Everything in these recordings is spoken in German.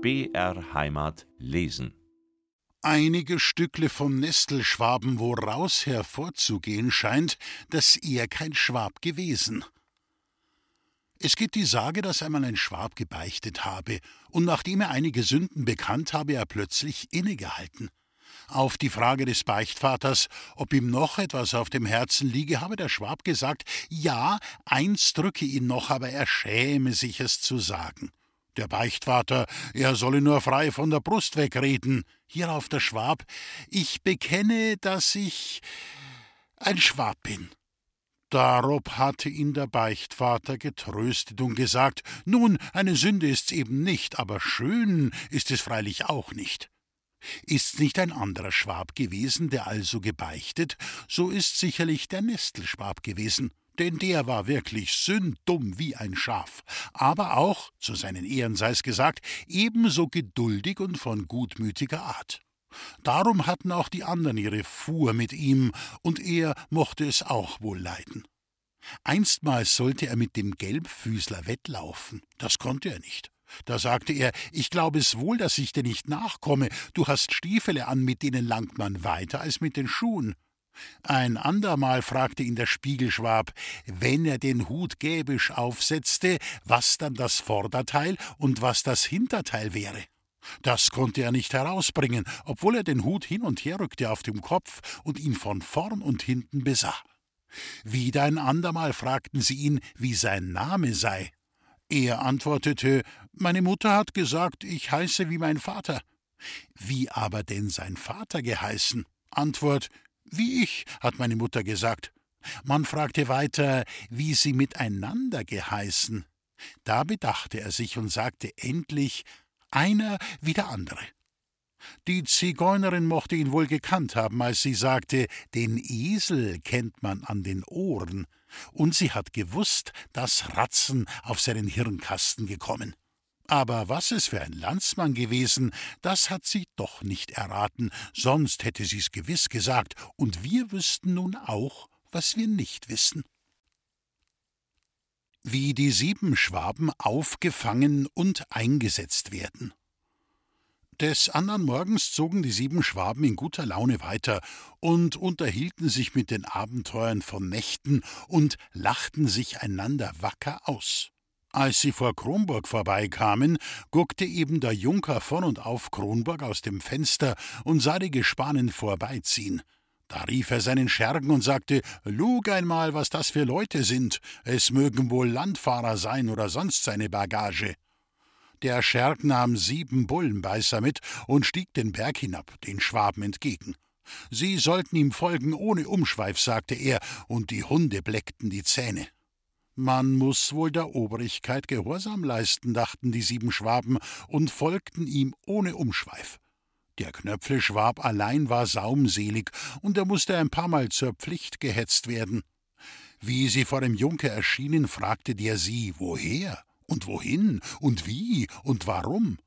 BR Heimat lesen. Einige Stückle vom Nestelschwaben, woraus hervorzugehen scheint, dass er kein Schwab gewesen. Es gibt die Sage, dass einmal ein Schwab gebeichtet habe, und nachdem er einige Sünden bekannt habe, er plötzlich innegehalten. Auf die Frage des Beichtvaters, ob ihm noch etwas auf dem Herzen liege, habe der Schwab gesagt, ja, eins drücke ihn noch, aber er schäme sich es zu sagen. Der Beichtvater, er solle nur frei von der Brust wegreden. Hierauf der Schwab, ich bekenne, dass ich ein Schwab bin. Darob hatte ihn der Beichtvater getröstet und gesagt, nun, eine Sünde ist's eben nicht, aber schön ist es freilich auch nicht. Ist's nicht ein anderer Schwab gewesen, der also gebeichtet, so ist sicherlich der Nestelschwab gewesen, denn der war wirklich sünddumm wie ein Schaf, aber auch, zu seinen Ehren sei's gesagt, ebenso geduldig und von gutmütiger Art. Darum hatten auch die anderen ihre Fuhr mit ihm, und er mochte es auch wohl leiden. Einstmals sollte er mit dem Gelbfüßler wettlaufen, das konnte er nicht. Da sagte er, ich glaube es wohl, dass ich dir nicht nachkomme, du hast Stiefele an, mit denen langt man weiter als mit den Schuhen. Ein andermal fragte ihn der Spiegelschwab, wenn er den Hut gäbisch aufsetzte, was dann das Vorderteil und was das Hinterteil wäre. Das konnte er nicht herausbringen, obwohl er den Hut hin und her rückte auf dem Kopf und ihn von vorn und hinten besah. Wieder ein andermal fragten sie ihn, wie sein Name sei. Er antwortete, meine Mutter hat gesagt, ich heiße wie mein Vater. Wie aber denn sein Vater geheißen? Antwort, wie ich, hat meine Mutter gesagt. Man fragte weiter, wie sie miteinander geheißen. Da bedachte er sich und sagte endlich, einer wie der andere. Die Zigeunerin mochte ihn wohl gekannt haben, als sie sagte, den Esel kennt man an den Ohren, und sie hat gewusst, dass Ratzen auf seinen Hirnkasten gekommen. Aber was es für ein Landsmann gewesen, das hat sie doch nicht erraten, sonst hätte sie's gewiss gesagt, und wir wüssten nun auch, was wir nicht wissen. Wie die sieben Schwaben aufgefangen und eingesetzt werden. Des andern Morgens zogen die sieben Schwaben in guter Laune weiter und unterhielten sich mit den Abenteuern von Nächten und lachten sich einander wacker aus. Als sie vor Kronburg vorbeikamen, guckte eben der Junker von und auf Kronburg aus dem Fenster und sah die Gespanen vorbeiziehen. Da rief er seinen Schergen und sagte: Lug einmal, was das für Leute sind. Es mögen wohl Landfahrer sein oder sonst seine Bagage. Der Scherg nahm sieben Bullenbeißer mit und stieg den Berg hinab, den Schwaben entgegen. Sie sollten ihm folgen ohne Umschweif, sagte er, und die Hunde bleckten die Zähne. Man muss wohl der Obrigkeit Gehorsam leisten, dachten die sieben Schwaben und folgten ihm ohne Umschweif. Der Knöpfle-Schwab allein war saumselig, und er musste ein paar Mal zur Pflicht gehetzt werden. Wie sie vor dem Junker erschienen, fragte der sie, woher? und wohin und wie und warum.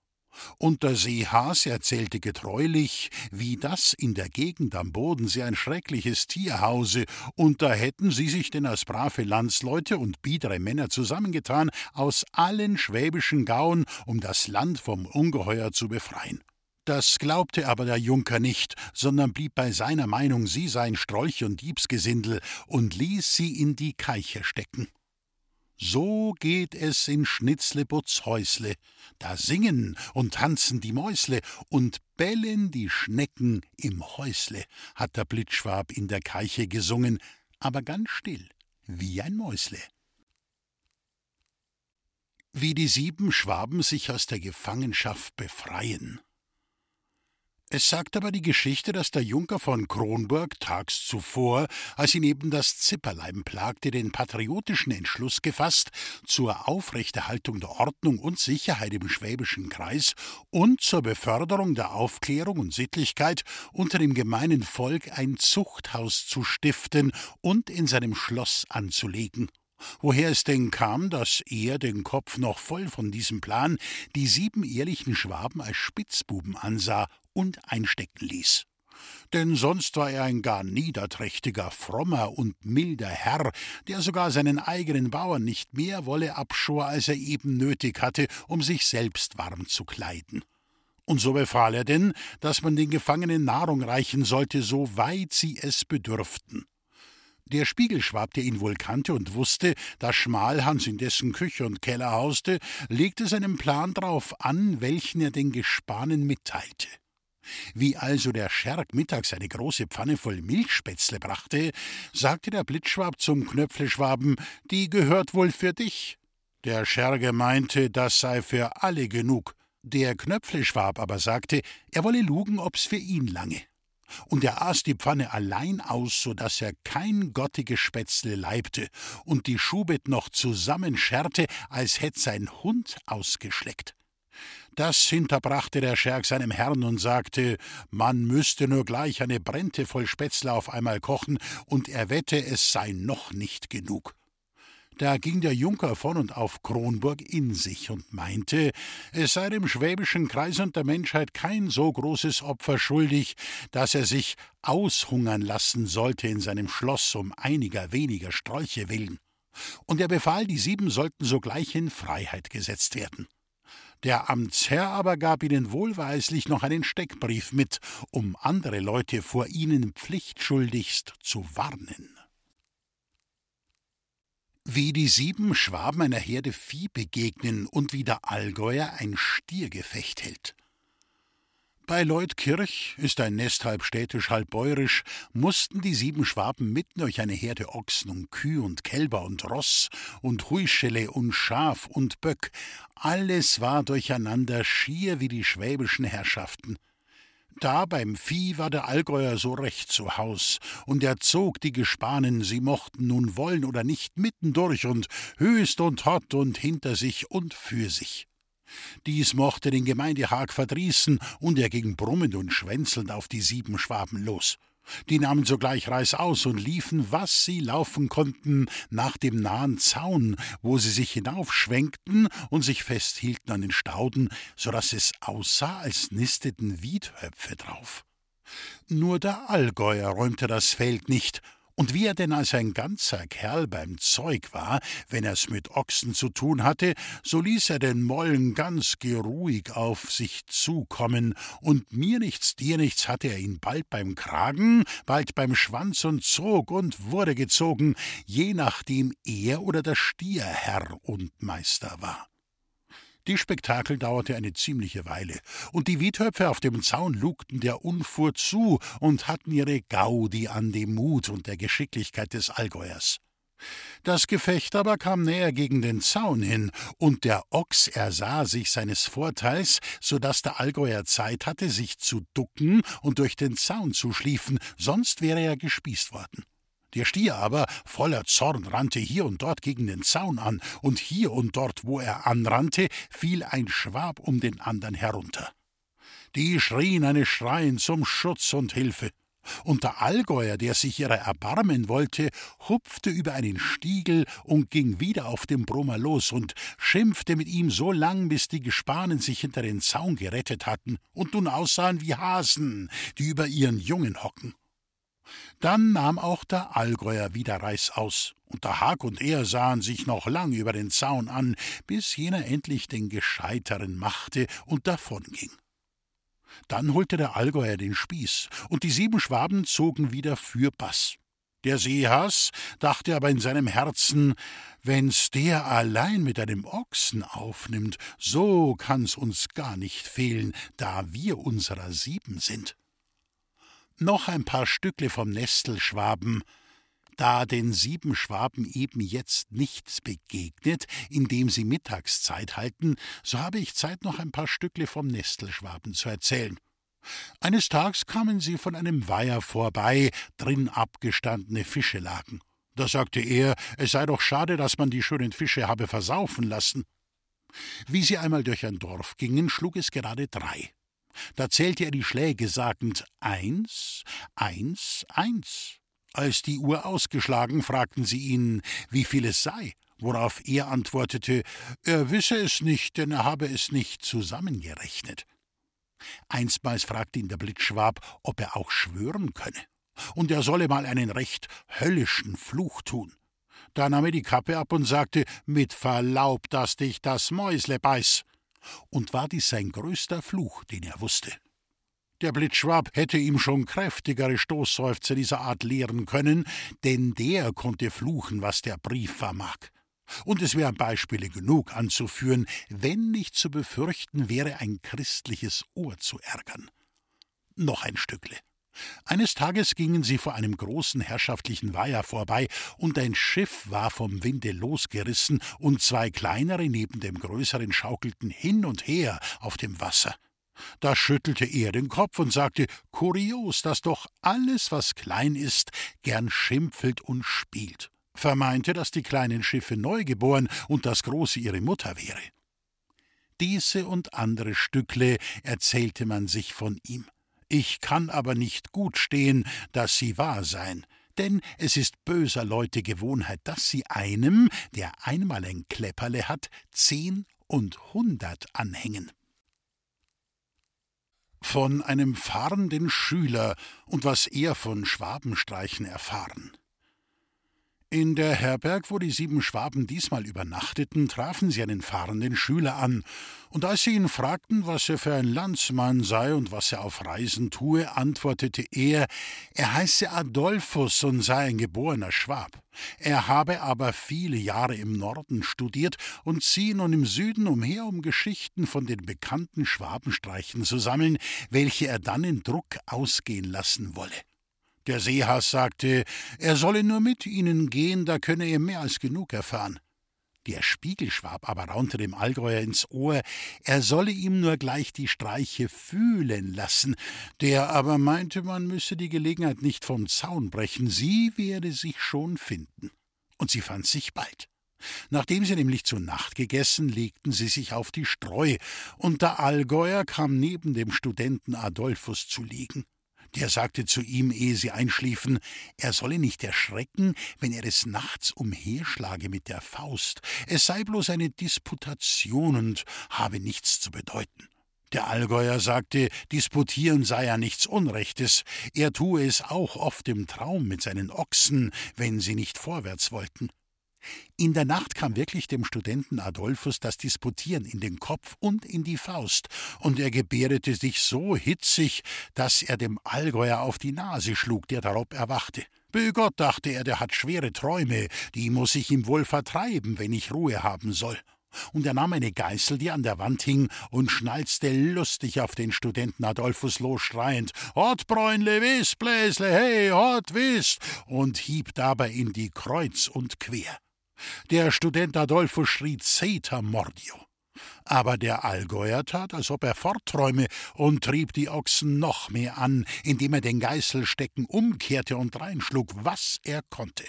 Und der Seehas erzählte getreulich, wie das in der Gegend am Bodensee ein schreckliches Tier hause, und da hätten sie sich denn als brave Landsleute und biedere Männer zusammengetan aus allen schwäbischen Gauen, um das Land vom Ungeheuer zu befreien. Das glaubte aber der Junker nicht, sondern blieb bei seiner Meinung, sie seien Strolch und Diebsgesindel, und ließ sie in die Keiche stecken. So geht es in Schnitzlebutz Häusle, da singen und tanzen die Mäusle und bellen die Schnecken im Häusle, hat der Blitzschwab in der Keiche gesungen, aber ganz still, wie ein Mäusle. Wie die sieben Schwaben sich aus der Gefangenschaft befreien. Es sagt aber die Geschichte, dass der Junker von Kronburg tags zuvor, als ihn eben das Zipperlein plagte, den patriotischen Entschluss gefasst, zur Aufrechterhaltung der Ordnung und Sicherheit im schwäbischen Kreis und zur Beförderung der Aufklärung und Sittlichkeit unter dem gemeinen Volk ein Zuchthaus zu stiften und in seinem Schloss anzulegen. Woher es denn kam, dass er, den Kopf noch voll von diesem Plan, die sieben ehrlichen Schwaben als Spitzbuben ansah und einstecken ließ. denn sonst war er ein gar niederträchtiger, frommer und milder Herr, der sogar seinen eigenen Bauern nicht mehr Wolle abschor, als er eben nötig hatte, um sich selbst warm zu kleiden. Und so befahl er denn, dass man den Gefangenen Nahrung reichen sollte, so weit sie es bedürften. Der Spiegelschwab, der ihn wohl kannte und wusste, dass Schmalhans in dessen Küche und Keller hauste, legte seinen Plan darauf an, welchen er den Gespanen mitteilte. Wie also der Scherk mittags eine große Pfanne voll Milchspätzle brachte, sagte der Blitzschwab zum Knöpfleschwaben, die gehört wohl für dich. Der Scherge meinte, das sei für alle genug. Der Knöpfleschwab aber sagte, er wolle lugen, ob's für ihn lange. Und er aß die Pfanne allein aus, so dass er kein gottiges Spätzle leibte und die Schubet noch zusammenscherte, als hätt sein Hund ausgeschleckt. Das hinterbrachte der Scherk seinem Herrn und sagte, man müsste nur gleich eine Brente voll Spätzle auf einmal kochen, und er wette, es sei noch nicht genug. Da ging der Junker von und auf Kronburg in sich und meinte, es sei dem schwäbischen Kreis und der Menschheit kein so großes Opfer schuldig, dass er sich aushungern lassen sollte in seinem Schloss um einiger weniger Strolche willen. Und er befahl, die sieben sollten sogleich in Freiheit gesetzt werden. Der Amtsherr aber gab ihnen wohlweislich noch einen Steckbrief mit, um andere Leute vor ihnen pflichtschuldigst zu warnen. Wie die sieben Schwaben einer Herde Vieh begegnen und wie der Allgäuer ein Stiergefecht hält. Bei Leutkirch ist ein Nest halb städtisch, halb bäuerisch, mussten die sieben Schwaben mitten durch eine Herde Ochsen und Kühe und Kälber und Ross und Huischele und Schaf und Böck. Alles war durcheinander, schier wie die schwäbischen Herrschaften. Da beim Vieh war der Allgäuer so recht zu Haus, und er zog die Gespanen, sie mochten nun wollen oder nicht, mittendurch und höchst und hott und hinter sich und für sich. Dies mochte den Gemeindehag verdrießen, und er ging brummend und schwänzelnd auf die sieben Schwaben los. Die nahmen sogleich reißaus und liefen, was sie laufen konnten, nach dem nahen Zaun, wo sie sich hinaufschwenkten und sich festhielten an den Stauden, so dass es aussah, als nisteten Wiedhöpfe drauf. Nur der Allgäuer räumte das Feld nicht, und wie er denn als ein ganzer Kerl beim Zeug war, wenn er's mit Ochsen zu tun hatte, so ließ er den Mollen ganz geruhig auf sich zukommen, und mir nichts, dir nichts hatte er ihn bald beim Kragen, bald beim Schwanz und zog und wurde gezogen, je nachdem er oder der Stier Herr und Meister war. Die Spektakel dauerte eine ziemliche Weile, und die Wiethöpfe auf dem Zaun lugten der Unfuhr zu und hatten ihre Gaudi an dem Mut und der Geschicklichkeit des Allgäuers. Das Gefecht aber kam näher gegen den Zaun hin, und der Ochs ersah sich seines Vorteils, so dass der Allgäuer Zeit hatte, sich zu ducken und durch den Zaun zu schliefen, sonst wäre er gespießt worden. Der Stier aber, voller Zorn, rannte hier und dort gegen den Zaun an, und hier und dort, wo er anrannte, fiel ein Schwab um den andern herunter. Die schrien eine Schreien zum Schutz und Hilfe. Und der Allgäuer, der sich ihrer erbarmen wollte, hupfte über einen Stiegel und ging wieder auf den Brummer los und schimpfte mit ihm so lang, bis die Gespanen sich hinter den Zaun gerettet hatten und nun aussahen wie Hasen, die über ihren Jungen hocken. Dann nahm auch der Allgäuer wieder Reißaus, und der Hag und er sahen sich noch lang über den Zaun an, bis jener endlich den Gescheiteren machte und davonging. Dann holte der Allgäuer den Spieß, und die sieben Schwaben zogen wieder für Bass. Der Seehaß dachte aber in seinem Herzen, wenn's der allein mit einem Ochsen aufnimmt, so kann's uns gar nicht fehlen, da wir unserer sieben sind noch ein paar Stückle vom Nestelschwaben, da den sieben Schwaben eben jetzt nichts begegnet, indem sie Mittagszeit halten, so habe ich Zeit, noch ein paar Stückle vom Nestelschwaben zu erzählen. Eines Tags kamen sie von einem Weiher vorbei, drin abgestandene Fische lagen. Da sagte er, es sei doch schade, dass man die schönen Fische habe versaufen lassen. Wie sie einmal durch ein Dorf gingen, schlug es gerade drei. Da zählte er die Schläge, sagend eins, eins, eins. Als die Uhr ausgeschlagen, fragten sie ihn, wie viel es sei, worauf er antwortete, er wisse es nicht, denn er habe es nicht zusammengerechnet. Einstmals fragte ihn der Blitzschwab, ob er auch schwören könne. Und er solle mal einen recht höllischen Fluch tun. Da nahm er die Kappe ab und sagte: Mit Verlaub, dass dich das Mäusle beiß. Und war dies sein größter Fluch, den er wusste. Der Blitzschwab hätte ihm schon kräftigere Stoßseufzer dieser Art lehren können, denn der konnte fluchen, was der Brief vermag. Und es wären Beispiele genug anzuführen, wenn nicht zu befürchten wäre, ein christliches Ohr zu ärgern. Noch ein Stückle. Eines Tages gingen sie vor einem großen herrschaftlichen Weiher vorbei, und ein Schiff war vom Winde losgerissen, und zwei kleinere neben dem größeren schaukelten hin und her auf dem Wasser. Da schüttelte er den Kopf und sagte, kurios, dass doch alles, was klein ist, gern schimpfelt und spielt, vermeinte, dass die kleinen Schiffe neugeboren und das große ihre Mutter wäre. Diese und andere Stückle erzählte man sich von ihm. Ich kann aber nicht gut stehen, dass sie wahr seien, denn es ist böser Leute Gewohnheit, dass sie einem, der einmal ein Klepperle hat, zehn und hundert anhängen von einem fahrenden Schüler und was er von Schwabenstreichen erfahren. In der Herberg, wo die sieben Schwaben diesmal übernachteten, trafen sie einen fahrenden Schüler an, und als sie ihn fragten, was er für ein Landsmann sei und was er auf Reisen tue, antwortete er, er heiße Adolphus und sei ein geborener Schwab. Er habe aber viele Jahre im Norden studiert und ziehe nun im Süden umher, um Geschichten von den bekannten Schwabenstreichen zu sammeln, welche er dann in Druck ausgehen lassen wolle. Der Seehass sagte, er solle nur mit ihnen gehen, da könne er mehr als genug erfahren. Der Spiegelschwab aber raunte dem Allgäuer ins Ohr, er solle ihm nur gleich die Streiche fühlen lassen. Der aber meinte, man müsse die Gelegenheit nicht vom Zaun brechen, sie werde sich schon finden. Und sie fand sich bald. Nachdem sie nämlich zu Nacht gegessen, legten sie sich auf die Streu, und der Allgäuer kam neben dem Studenten Adolphus zu liegen. Der sagte zu ihm, ehe sie einschliefen, er solle nicht erschrecken, wenn er des Nachts umherschlage mit der Faust. Es sei bloß eine Disputation und habe nichts zu bedeuten. Der Allgäuer sagte, disputieren sei ja nichts Unrechtes, er tue es auch oft im Traum mit seinen Ochsen, wenn sie nicht vorwärts wollten. In der Nacht kam wirklich dem Studenten Adolphus das Disputieren in den Kopf und in die Faust, und er gebärdete sich so hitzig, dass er dem Allgäuer auf die Nase schlug, der darob erwachte. Bö Gott, dachte er, der hat schwere Träume, die muss ich ihm wohl vertreiben, wenn ich Ruhe haben soll. Und er nahm eine Geißel, die an der Wand hing, und schnalzte lustig auf den Studenten Adolphus los, schreiend: Hot Bräunle, wiss, Bläsle, hey, hot, wiss! und hieb dabei in die kreuz und quer. Der Student Adolfo schrie Zeta Mordio. Aber der Allgäuer tat, als ob er fortträume und trieb die Ochsen noch mehr an, indem er den Geißelstecken umkehrte und reinschlug, was er konnte.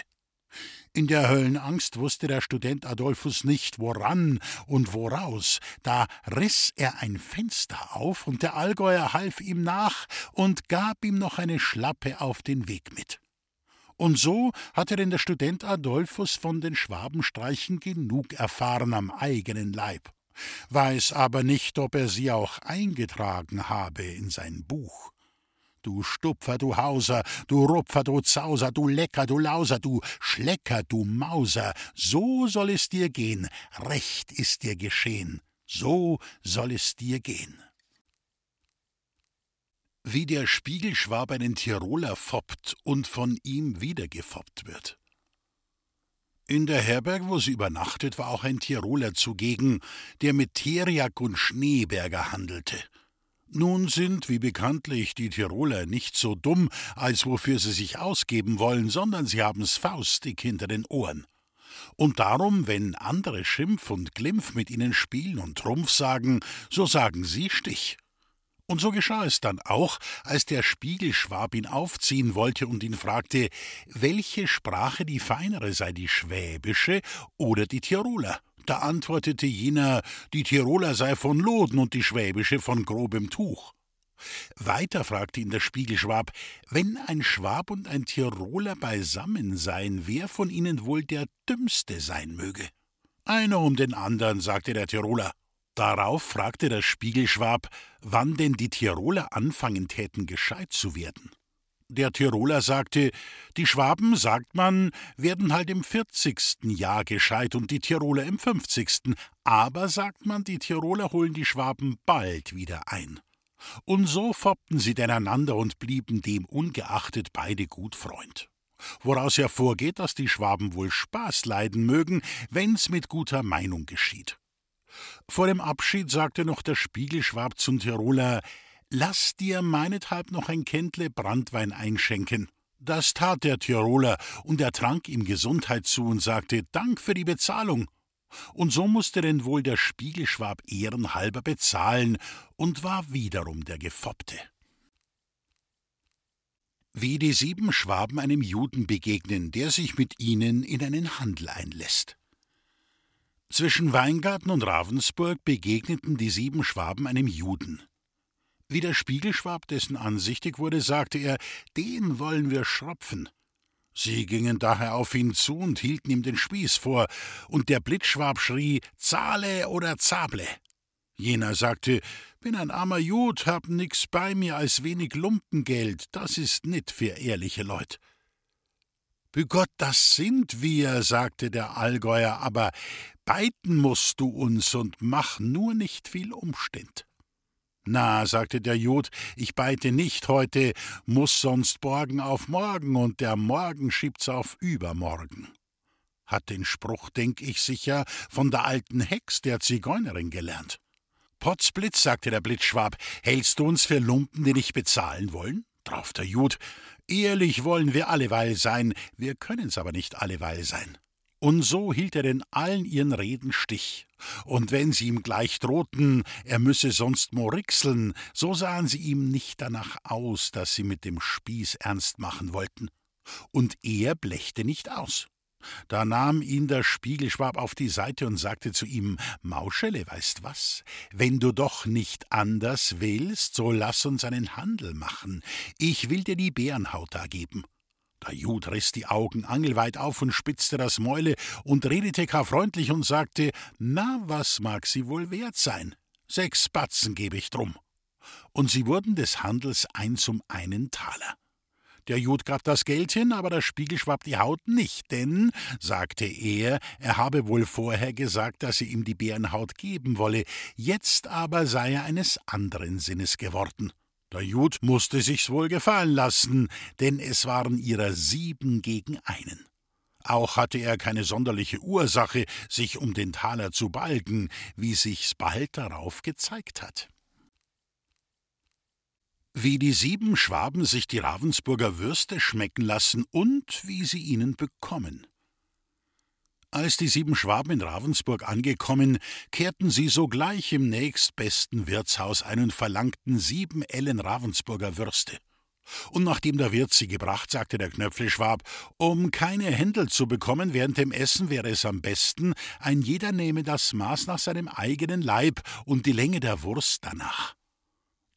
In der Höllenangst wusste der Student Adolphus nicht, woran und woraus. Da riß er ein Fenster auf, und der Allgäuer half ihm nach und gab ihm noch eine Schlappe auf den Weg mit. Und so hatte denn der Student Adolphus von den Schwabenstreichen genug erfahren am eigenen Leib, weiß aber nicht, ob er sie auch eingetragen habe in sein Buch. Du Stupfer, du Hauser, du Rupfer, du Zauser, du Lecker, du Lauser, du Schlecker, du Mauser, so soll es dir gehen, recht ist dir geschehen, so soll es dir gehen wie der Spiegelschwab einen Tiroler foppt und von ihm wieder gefoppt wird. In der Herberg, wo sie übernachtet, war auch ein Tiroler zugegen, der mit Teriak und Schneeberger handelte. Nun sind, wie bekanntlich, die Tiroler nicht so dumm, als wofür sie sich ausgeben wollen, sondern sie haben's faustig hinter den Ohren. Und darum, wenn andere Schimpf und Glimpf mit ihnen spielen und Trumpf sagen, so sagen sie Stich. Und so geschah es dann auch, als der Spiegelschwab ihn aufziehen wollte und ihn fragte, welche Sprache die feinere sei, die schwäbische oder die Tiroler. Da antwortete jener, die Tiroler sei von Loden und die schwäbische von grobem Tuch. Weiter fragte ihn der Spiegelschwab, wenn ein Schwab und ein Tiroler beisammen seien, wer von ihnen wohl der Dümmste sein möge. Einer um den anderen, sagte der Tiroler. Darauf fragte der Spiegelschwab, wann denn die Tiroler anfangen täten, gescheit zu werden. Der Tiroler sagte, die Schwaben, sagt man, werden halt im 40. Jahr gescheit und die Tiroler im 50. Aber, sagt man, die Tiroler holen die Schwaben bald wieder ein. Und so foppten sie denn einander und blieben dem ungeachtet beide gut Freund. Woraus hervorgeht, dass die Schwaben wohl Spaß leiden mögen, wenn's mit guter Meinung geschieht. Vor dem Abschied sagte noch der Spiegelschwab zum Tiroler, Lass dir meinethalb noch ein Kentle Brandwein einschenken. Das tat der Tiroler, und er trank ihm Gesundheit zu und sagte Dank für die Bezahlung. Und so musste denn wohl der Spiegelschwab ehrenhalber bezahlen und war wiederum der Gefoppte. Wie die sieben Schwaben einem Juden begegnen, der sich mit ihnen in einen Handel einlässt. Zwischen Weingarten und Ravensburg begegneten die sieben Schwaben einem Juden. Wie der Spiegelschwab dessen ansichtig wurde, sagte er, den wollen wir schropfen. Sie gingen daher auf ihn zu und hielten ihm den Spieß vor, und der Blitzschwab schrie Zahle oder Zable. Jener sagte, bin ein armer Jud, hab nix bei mir als wenig Lumpengeld, das ist nit für ehrliche Leut. Begott, das sind wir, sagte der Allgäuer, aber beiten musst du uns und mach nur nicht viel Umständ. Na, sagte der Jud, ich beite nicht heute, muss sonst morgen auf morgen und der Morgen schiebt's auf übermorgen. Hat den Spruch, denk ich sicher, von der alten Hex der Zigeunerin gelernt. Potzblitz, sagte der Blitzschwab, hältst du uns für Lumpen, die nicht bezahlen wollen? Drauf der Jud, ehrlich wollen wir alleweil sein, wir können's aber nicht alleweil sein. Und so hielt er in allen ihren Reden Stich. Und wenn sie ihm gleich drohten, er müsse sonst morixeln, so sahen sie ihm nicht danach aus, dass sie mit dem Spieß ernst machen wollten. Und er blechte nicht aus. Da nahm ihn der Spiegelschwab auf die Seite und sagte zu ihm Mauschele, weißt was? Wenn du doch nicht anders willst, so lass uns einen Handel machen. Ich will dir die Bärenhaut da geben. Der Jud riß die Augen angelweit auf und spitzte das Mäule und redete gar freundlich und sagte: Na, was mag sie wohl wert sein? Sechs Batzen gebe ich drum. Und sie wurden des Handels eins um einen Taler. Der Jud gab das Geld hin, aber der Spiegel schwapp die Haut nicht, denn, sagte er, er habe wohl vorher gesagt, dass sie ihm die Bärenhaut geben wolle, jetzt aber sei er eines anderen Sinnes geworden. Der Jud musste sich's wohl gefallen lassen, denn es waren ihrer sieben gegen einen. Auch hatte er keine sonderliche Ursache, sich um den Taler zu balgen, wie sich's bald darauf gezeigt hat. Wie die sieben Schwaben sich die Ravensburger Würste schmecken lassen und wie sie ihnen bekommen. Als die sieben Schwaben in Ravensburg angekommen, kehrten sie sogleich im nächstbesten Wirtshaus ein und verlangten sieben Ellen Ravensburger Würste. Und nachdem der Wirt sie gebracht, sagte der Knöpfleschwab, um keine Händel zu bekommen während dem Essen wäre es am besten, ein jeder nehme das Maß nach seinem eigenen Leib und die Länge der Wurst danach.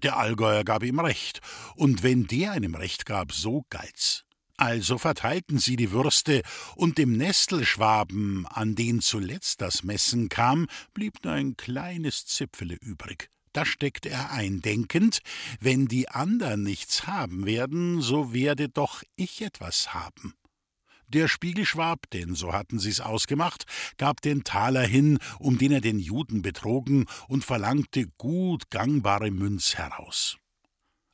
Der Allgäuer gab ihm recht, und wenn der einem recht gab, so galt's. Also verteilten sie die Würste, und dem Nestelschwaben, an den zuletzt das Messen kam, blieb nur ein kleines Zipfele übrig. Da steckte er ein, denkend, wenn die andern nichts haben werden, so werde doch ich etwas haben. Der Spiegelschwab, denn so hatten sie's ausgemacht, gab den Taler hin, um den er den Juden betrogen, und verlangte gut gangbare Münz heraus.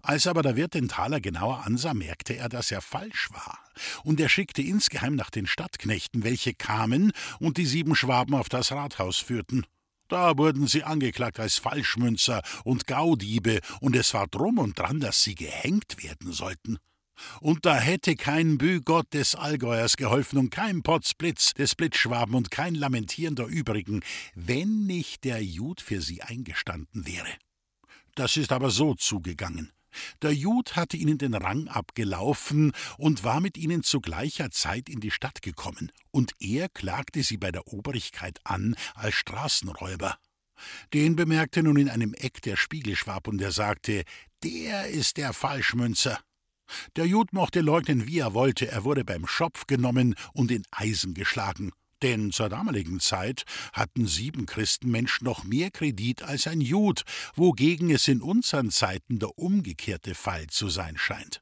Als aber der Wirt den Taler genauer ansah, merkte er, dass er falsch war, und er schickte insgeheim nach den Stadtknechten, welche kamen und die sieben Schwaben auf das Rathaus führten. Da wurden sie angeklagt als Falschmünzer und Gaudiebe, und es war drum und dran, dass sie gehängt werden sollten. Und da hätte kein Bügott des Allgäuers geholfen und kein Potzblitz des Blitzschwaben und kein Lamentieren der übrigen, wenn nicht der Jud für sie eingestanden wäre. Das ist aber so zugegangen. Der Jud hatte ihnen den Rang abgelaufen und war mit ihnen zu gleicher Zeit in die Stadt gekommen, und er klagte sie bei der Obrigkeit an als Straßenräuber. Den bemerkte nun in einem Eck der Spiegelschwab, und er sagte, der ist der Falschmünzer. Der Jud mochte leugnen, wie er wollte, er wurde beim Schopf genommen und in Eisen geschlagen. Denn zur damaligen Zeit hatten sieben Christenmenschen noch mehr Kredit als ein Jud, wogegen es in unseren Zeiten der umgekehrte Fall zu sein scheint.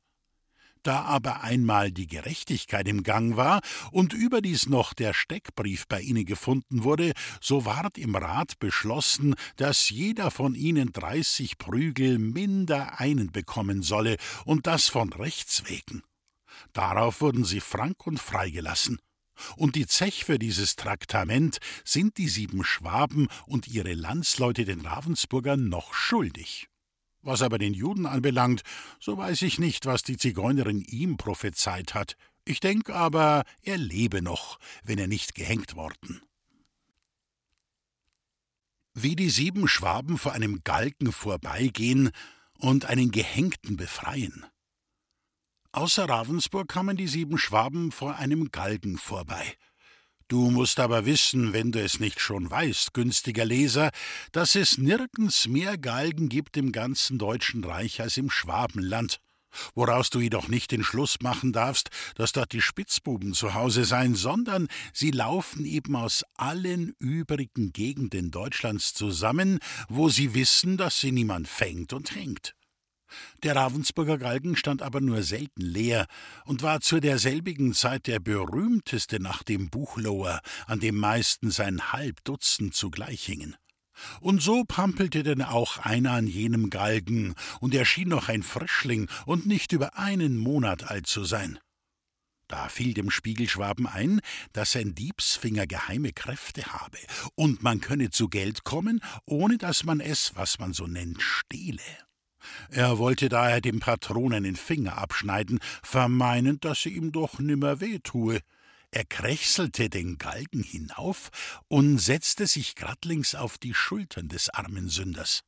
Da aber einmal die Gerechtigkeit im Gang war und überdies noch der Steckbrief bei ihnen gefunden wurde, so ward im Rat beschlossen, dass jeder von ihnen dreißig Prügel minder einen bekommen solle, und das von Rechts wegen. Darauf wurden sie frank und freigelassen. Und die Zech für dieses Traktament sind die sieben Schwaben und ihre Landsleute den Ravensburgern noch schuldig. Was aber den Juden anbelangt, so weiß ich nicht, was die Zigeunerin ihm prophezeit hat. Ich denke aber, er lebe noch, wenn er nicht gehängt worden. Wie die sieben Schwaben vor einem Galgen vorbeigehen und einen Gehängten befreien. Außer Ravensburg kamen die sieben Schwaben vor einem Galgen vorbei. Du musst aber wissen, wenn du es nicht schon weißt, günstiger Leser, dass es nirgends mehr Galgen gibt im ganzen Deutschen Reich als im Schwabenland. Woraus du jedoch nicht den Schluss machen darfst, dass dort die Spitzbuben zu Hause seien, sondern sie laufen eben aus allen übrigen Gegenden Deutschlands zusammen, wo sie wissen, dass sie niemand fängt und hängt. Der Ravensburger Galgen stand aber nur selten leer und war zu derselbigen Zeit der berühmteste nach dem Buchloher, an dem meistens ein halb Dutzend zugleich hingen. Und so pampelte denn auch einer an jenem Galgen, und er schien noch ein Frischling und nicht über einen Monat alt zu sein. Da fiel dem Spiegelschwaben ein, dass sein Diebsfinger geheime Kräfte habe, und man könne zu Geld kommen, ohne dass man es, was man so nennt, stehle. Er wollte daher dem Patronen den Finger abschneiden, vermeinend, dass sie ihm doch nimmer weh tue. Er krächselte den Galgen hinauf und setzte sich gradlings auf die Schultern des armen Sünders.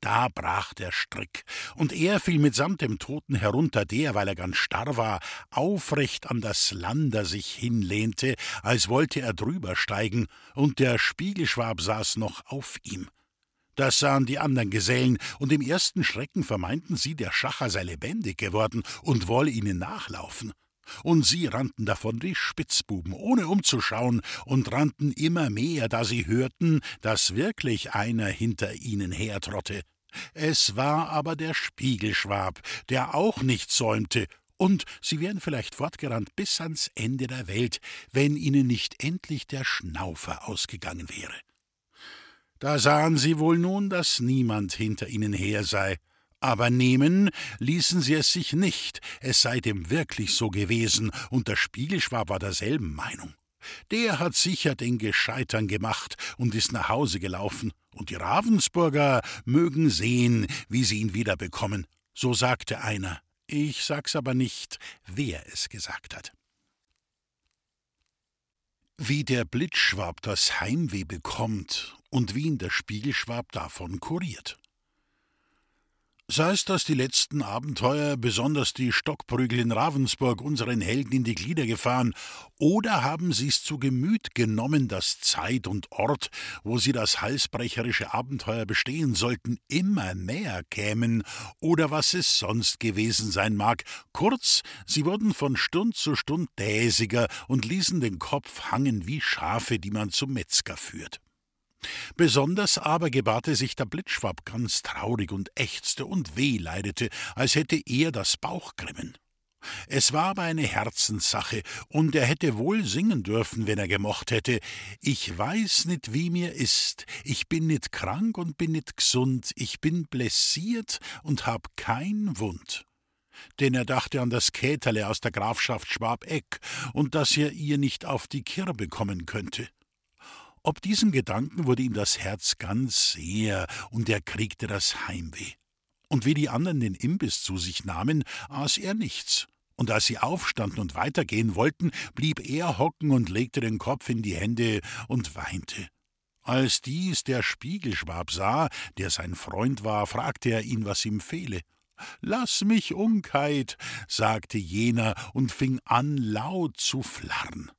Da brach der Strick, und er fiel mitsamt dem Toten herunter, der, weil er ganz starr war, aufrecht an das Lander sich hinlehnte, als wollte er drüber steigen, und der Spiegelschwab saß noch auf ihm. Das sahen die anderen Gesellen, und im ersten Schrecken vermeinten sie, der Schacher sei lebendig geworden und wolle ihnen nachlaufen. Und sie rannten davon wie Spitzbuben, ohne umzuschauen, und rannten immer mehr, da sie hörten, dass wirklich einer hinter ihnen hertrotte. Es war aber der Spiegelschwab, der auch nicht säumte, und sie wären vielleicht fortgerannt bis ans Ende der Welt, wenn ihnen nicht endlich der Schnaufer ausgegangen wäre. Da sahen sie wohl nun, dass niemand hinter ihnen her sei. Aber nehmen ließen sie es sich nicht, es sei dem wirklich so gewesen, und der Spiegelschwab war derselben Meinung. Der hat sicher den Gescheitern gemacht und ist nach Hause gelaufen, und die Ravensburger mögen sehen, wie sie ihn wiederbekommen. So sagte einer. Ich sag's aber nicht, wer es gesagt hat. Wie der Blitzschwab das Heimweh bekommt und wie ihn der Spiegelschwab davon kuriert. Sei es, dass die letzten Abenteuer, besonders die Stockprügel in Ravensburg, unseren Helden in die Glieder gefahren, oder haben sie's zu Gemüt genommen, dass Zeit und Ort, wo sie das halsbrecherische Abenteuer bestehen sollten, immer näher kämen, oder was es sonst gewesen sein mag. Kurz, sie wurden von Stund zu Stund däsiger und ließen den Kopf hangen wie Schafe, die man zum Metzger führt. Besonders aber gebarte sich der Blitzschwab ganz traurig und ächzte und wehleidete, als hätte er das Bauchgrimmen. Es war aber eine Herzenssache, und er hätte wohl singen dürfen, wenn er gemocht hätte. Ich weiß nit, wie mir ist, ich bin nit krank und bin nit gesund, ich bin blessiert und hab kein Wund. Denn er dachte an das Käterle aus der Grafschaft Schwabeck und dass er ihr nicht auf die Kirbe kommen könnte. Ob diesem Gedanken wurde ihm das Herz ganz sehr, und er kriegte das Heimweh. Und wie die anderen den Imbiss zu sich nahmen, aß er nichts. Und als sie aufstanden und weitergehen wollten, blieb er hocken und legte den Kopf in die Hände und weinte. Als dies der Spiegelschwab sah, der sein Freund war, fragte er ihn, was ihm fehle. Lass mich Unkheit, sagte jener und fing an, laut zu flarren.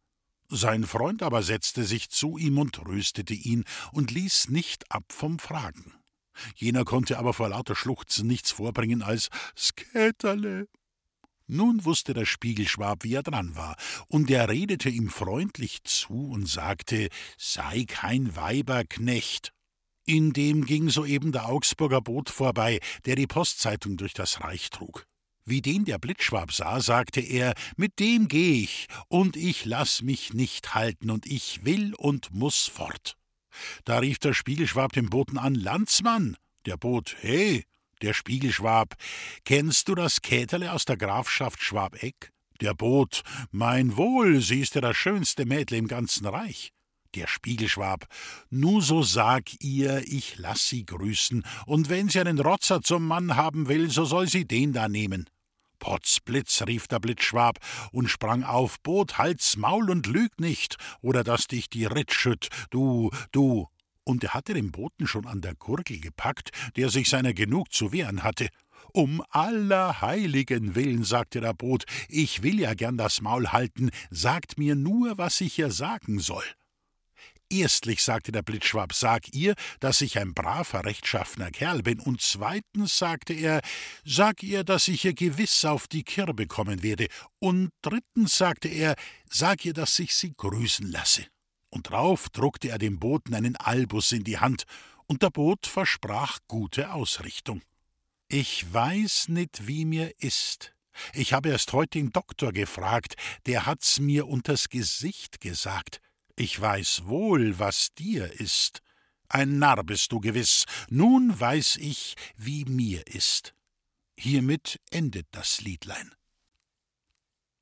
Sein Freund aber setzte sich zu ihm und tröstete ihn und ließ nicht ab vom Fragen. Jener konnte aber vor lauter Schluchzen nichts vorbringen als Skäterle. Nun wusste der Spiegelschwab, wie er dran war, und er redete ihm freundlich zu und sagte, sei kein Weiberknecht. In dem ging soeben der Augsburger Boot vorbei, der die Postzeitung durch das Reich trug. Wie den der Blitzschwab sah, sagte er, mit dem geh ich, und ich lass mich nicht halten, und ich will und muss fort. Da rief der Spiegelschwab den Boten an, Landsmann. Der Boot, he, der Spiegelschwab, kennst du das Käterle aus der Grafschaft Schwabeck? Der Boot, mein Wohl, sie ist ja das schönste Mädle im ganzen Reich. Der Spiegelschwab, nu so sag ihr, ich lass sie grüßen, und wenn sie einen Rotzer zum Mann haben will, so soll sie den da nehmen. Potzblitz, rief der Blitzschwab und sprang auf, Boot, halt's Maul und lüg nicht, oder dass dich die Ritt schütt, du, du. Und er hatte den Boten schon an der Gurgel gepackt, der sich seiner genug zu wehren hatte. Um aller Heiligen willen, sagte der Boot, ich will ja gern das Maul halten, sagt mir nur, was ich ihr sagen soll. Erstlich, sagte der Blitzschwab, sag ihr, dass ich ein braver, rechtschaffener Kerl bin, und zweitens, sagte er, sag ihr, dass ich ihr gewiss auf die Kirbe kommen werde, und drittens, sagte er, sag ihr, dass ich sie grüßen lasse. Und drauf druckte er dem Boten einen Albus in die Hand, und der Boot versprach gute Ausrichtung. Ich weiß nicht, wie mir ist. Ich habe erst heute den Doktor gefragt, der hat's mir unters Gesicht gesagt. Ich weiß wohl, was dir ist. Ein Narr bist du gewiss, nun weiß ich, wie mir ist. Hiermit endet das Liedlein.